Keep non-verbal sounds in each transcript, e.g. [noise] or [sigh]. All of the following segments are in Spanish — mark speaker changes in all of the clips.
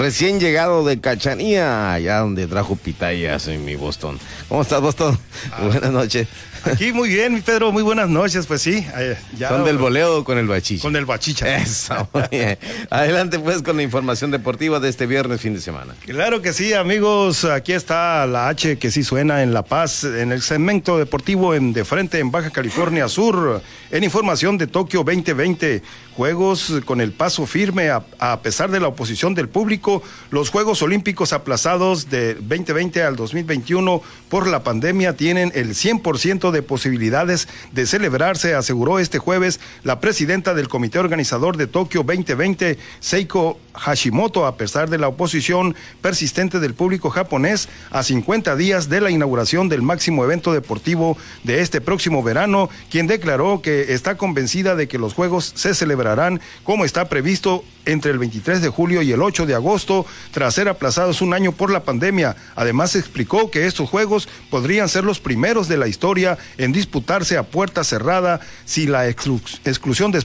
Speaker 1: recién llegado de Cachanía, allá donde trajo pitayas en mi Boston. ¿Cómo estás, Boston? Ah. Buenas noches.
Speaker 2: Aquí muy bien, mi Pedro, muy buenas noches, pues sí.
Speaker 1: Eh, ya, ¿Con del voleo con el bachicha?
Speaker 2: Con el bachicha.
Speaker 1: Eso, muy bien. Adelante pues con la información deportiva de este viernes, fin de semana.
Speaker 2: Claro que sí, amigos, aquí está la H que sí suena en La Paz, en el segmento deportivo en de frente en Baja California Sur, en información de Tokio 2020. Juegos con el paso firme a, pesar de la oposición del público, los Juegos Olímpicos aplazados de 2020 al 2021 por la pandemia tienen el 100% de posibilidades de celebrarse, aseguró este jueves la presidenta del comité organizador de Tokio 2020, Seiko Hashimoto, a pesar de la oposición persistente del público japonés a 50 días de la inauguración del máximo evento deportivo de este próximo verano, quien declaró que está convencida de que los Juegos se celebrarán como está previsto entre el 23 de julio y el 8 de agosto, tras ser aplazados un año por la pandemia. Además, explicó que estos Juegos podrían ser los primeros de la historia en disputarse a puerta cerrada si la exclusión de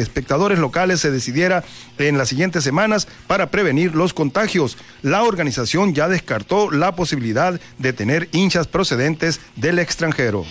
Speaker 2: espectadores locales se decidiera en las siguientes semanas para prevenir los contagios. La organización ya descartó la posibilidad de tener hinchas procedentes del extranjero.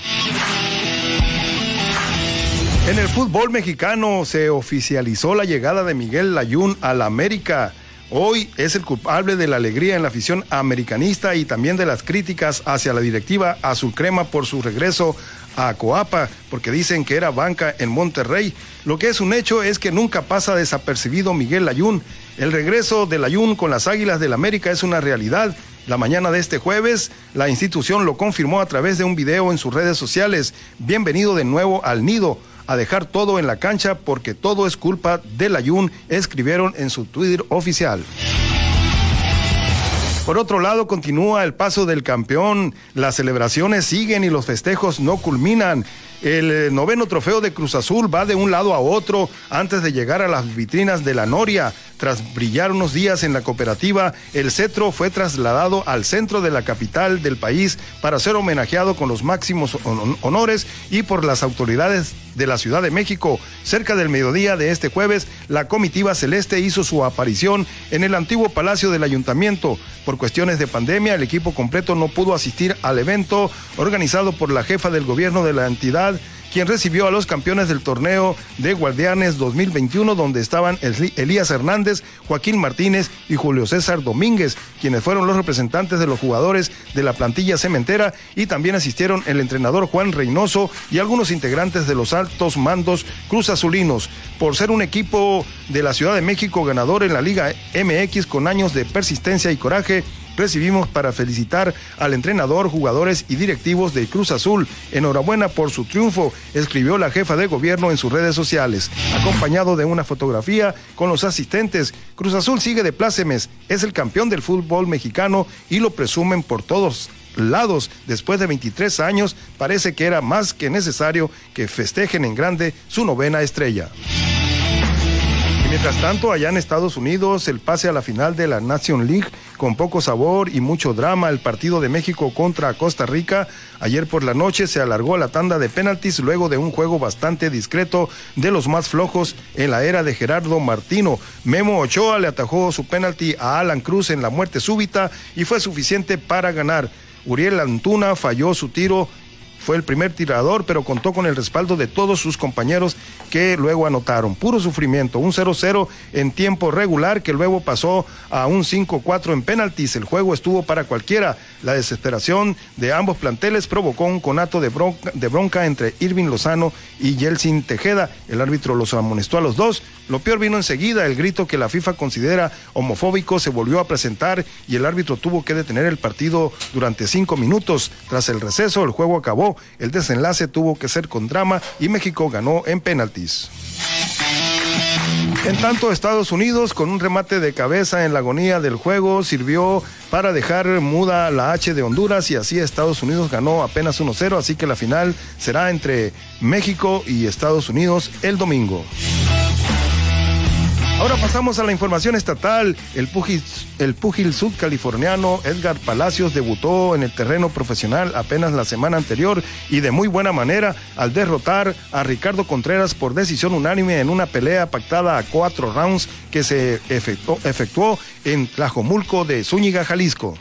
Speaker 2: En el fútbol mexicano se oficializó la llegada de Miguel Layún a la América. Hoy es el culpable de la alegría en la afición americanista y también de las críticas hacia la directiva Azul Crema por su regreso a Coapa, porque dicen que era banca en Monterrey. Lo que es un hecho es que nunca pasa desapercibido Miguel Layún. El regreso de Layún con las Águilas del América es una realidad. La mañana de este jueves, la institución lo confirmó a través de un video en sus redes sociales. Bienvenido de nuevo al nido a dejar todo en la cancha porque todo es culpa del Ayun, escribieron en su Twitter oficial. Por otro lado, continúa el paso del campeón, las celebraciones siguen y los festejos no culminan. El eh, noveno trofeo de Cruz Azul va de un lado a otro antes de llegar a las vitrinas de la Noria. Tras brillar unos días en la cooperativa, el cetro fue trasladado al centro de la capital del país para ser homenajeado con los máximos honores y por las autoridades de la Ciudad de México. Cerca del mediodía de este jueves, la comitiva celeste hizo su aparición en el antiguo palacio del ayuntamiento. Por cuestiones de pandemia, el equipo completo no pudo asistir al evento organizado por la jefa del gobierno de la entidad quien recibió a los campeones del torneo de Guardianes 2021, donde estaban Elías Hernández, Joaquín Martínez y Julio César Domínguez, quienes fueron los representantes de los jugadores de la plantilla cementera y también asistieron el entrenador Juan Reynoso y algunos integrantes de los altos mandos Cruz Azulinos. Por ser un equipo de la Ciudad de México ganador en la Liga MX con años de persistencia y coraje, recibimos para felicitar al entrenador, jugadores y directivos de Cruz Azul. Enhorabuena por su triunfo, escribió la jefa de gobierno en sus redes sociales, acompañado de una fotografía con los asistentes. Cruz Azul sigue de plácemes, es el campeón del fútbol mexicano y lo presumen por todos lados. Después de 23 años, parece que era más que necesario que festejen en grande su novena estrella. Mientras tanto, allá en Estados Unidos, el pase a la final de la Nation League con poco sabor y mucho drama, el partido de México contra Costa Rica. Ayer por la noche se alargó la tanda de penaltis luego de un juego bastante discreto de los más flojos en la era de Gerardo Martino. Memo Ochoa le atajó su penalti a Alan Cruz en la muerte súbita y fue suficiente para ganar. Uriel Antuna falló su tiro fue el primer tirador, pero contó con el respaldo de todos sus compañeros que luego anotaron. Puro sufrimiento, un 0-0 en tiempo regular que luego pasó a un 5-4 en penaltis. El juego estuvo para cualquiera. La desesperación de ambos planteles provocó un conato de bronca, de bronca entre Irving Lozano y Yeltsin Tejeda. El árbitro los amonestó a los dos. Lo peor vino enseguida, el grito que la FIFA considera homofóbico se volvió a presentar y el árbitro tuvo que detener el partido durante cinco minutos. Tras el receso, el juego acabó. El desenlace tuvo que ser con drama y México ganó en penaltis. En tanto, Estados Unidos, con un remate de cabeza en la agonía del juego, sirvió para dejar muda la H de Honduras y así Estados Unidos ganó apenas 1-0, así que la final será entre México y Estados Unidos el domingo. Ahora pasamos a la información estatal. El púgil, el púgil sudcaliforniano Edgar Palacios debutó en el terreno profesional apenas la semana anterior y de muy buena manera al derrotar a Ricardo Contreras por decisión unánime en una pelea pactada a cuatro rounds que se efectuó, efectuó en Tlajomulco de Zúñiga, Jalisco.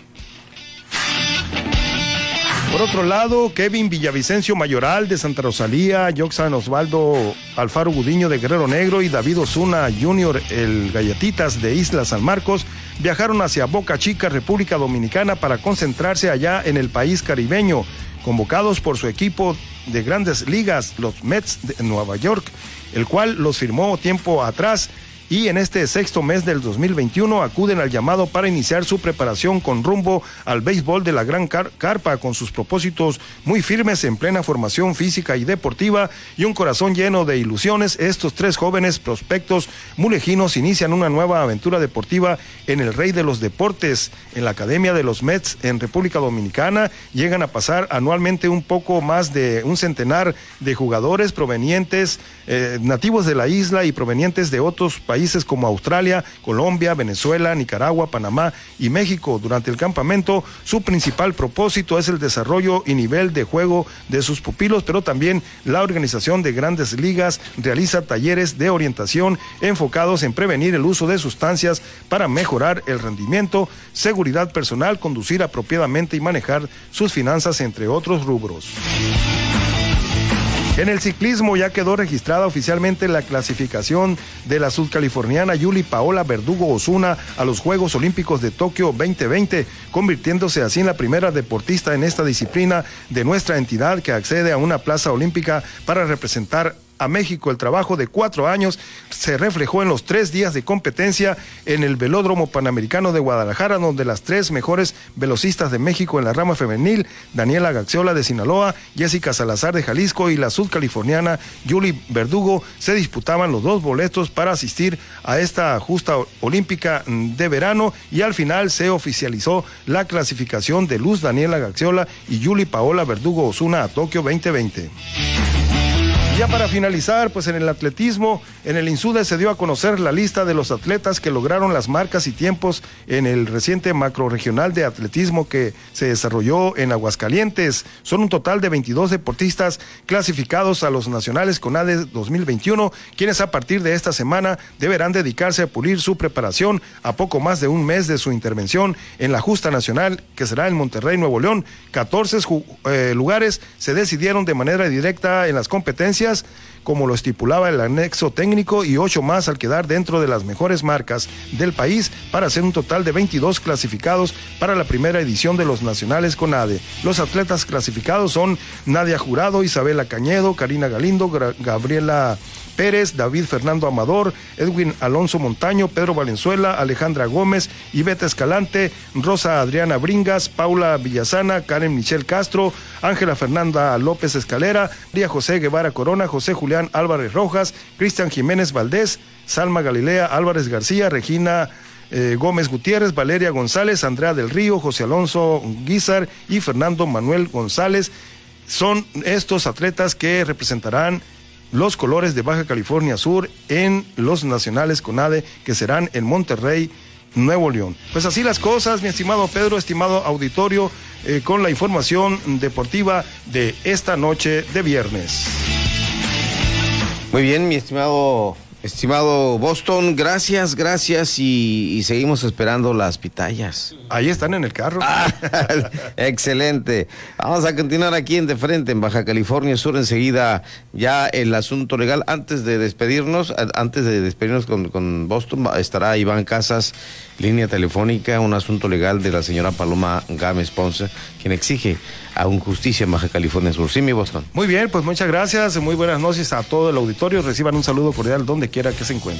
Speaker 2: Por otro lado, Kevin Villavicencio Mayoral de Santa Rosalía, Joxan Osvaldo Alfaro Gudiño de Guerrero Negro y David Osuna Jr. el Galletitas de Isla San Marcos viajaron hacia Boca Chica, República Dominicana, para concentrarse allá en el país caribeño, convocados por su equipo de grandes ligas, los Mets de Nueva York, el cual los firmó tiempo atrás y en este sexto mes del 2021 acuden al llamado para iniciar su preparación con rumbo al béisbol de la Gran Carpa con sus propósitos muy firmes en plena formación física y deportiva y un corazón lleno de ilusiones. Estos tres jóvenes prospectos mulejinos inician una nueva aventura deportiva en el Rey de los Deportes, en la Academia de los Mets en República Dominicana. Llegan a pasar anualmente un poco más de un centenar de jugadores provenientes, eh, nativos de la isla y provenientes de otros países países como Australia, Colombia, Venezuela, Nicaragua, Panamá y México. Durante el campamento, su principal propósito es el desarrollo y nivel de juego de sus pupilos, pero también la organización de grandes ligas realiza talleres de orientación enfocados en prevenir el uso de sustancias para mejorar el rendimiento, seguridad personal, conducir apropiadamente y manejar sus finanzas, entre otros rubros. En el ciclismo ya quedó registrada oficialmente la clasificación de la sudcaliforniana Yuli Paola Verdugo Osuna a los Juegos Olímpicos de Tokio 2020, convirtiéndose así en la primera deportista en esta disciplina de nuestra entidad que accede a una plaza olímpica para representar a México. El trabajo de cuatro años se reflejó en los tres días de competencia en el Velódromo Panamericano de Guadalajara, donde las tres mejores velocistas de México en la rama femenil, Daniela Gaxiola de Sinaloa, Jessica Salazar de Jalisco y la sudcaliforniana Julie Verdugo, se disputaban los dos boletos para asistir a esta justa olímpica de verano y al final se oficializó la clasificación de Luz Daniela Gaxiola y Julie Paola Verdugo Osuna a Tokio 2020. Ya para finalizar, pues en el atletismo, en el INSUDE se dio a conocer la lista de los atletas que lograron las marcas y tiempos en el reciente macroregional de atletismo que se desarrolló en Aguascalientes. Son un total de 22 deportistas clasificados a los nacionales con ADE 2021, quienes a partir de esta semana deberán dedicarse a pulir su preparación a poco más de un mes de su intervención en la justa nacional que será en Monterrey, Nuevo León. 14 eh, lugares se decidieron de manera directa en las competencias como lo estipulaba el anexo técnico, y ocho más al quedar dentro de las mejores marcas del país para hacer un total de 22 clasificados para la primera edición de los nacionales con ADE. Los atletas clasificados son Nadia Jurado, Isabela Cañedo, Karina Galindo, Gabriela Pérez, David Fernando Amador, Edwin Alonso Montaño, Pedro Valenzuela, Alejandra Gómez, Iveta Escalante, Rosa Adriana Bringas, Paula Villasana, Karen Michelle Castro, Ángela Fernanda López Escalera, María José Guevara Corona, José Julián Álvarez Rojas, Cristian Jiménez Valdés, Salma Galilea Álvarez García, Regina eh, Gómez Gutiérrez, Valeria González, Andrea del Río, José Alonso Guizar y Fernando Manuel González. Son estos atletas que representarán los colores de Baja California Sur en los nacionales CONADE que serán en Monterrey, Nuevo León. Pues así las cosas, mi estimado Pedro, estimado auditorio, eh, con la información deportiva de esta noche de viernes.
Speaker 1: Muy bien, mi estimado Estimado Boston, gracias, gracias y, seguimos esperando las pitayas.
Speaker 2: Ahí están en el carro.
Speaker 1: Ah, [laughs] excelente. Vamos a continuar aquí en De Frente, en Baja California Sur, enseguida ya el asunto legal. Antes de despedirnos, antes de despedirnos con, con Boston, estará Iván Casas, línea telefónica, un asunto legal de la señora Paloma Gámez Ponce, quien exige a un justicia en Baja California Sur. Sí, mi Boston.
Speaker 2: Muy bien, pues muchas gracias, muy buenas noches a todo el auditorio. Reciban un saludo cordial donde quiera que se encuentren.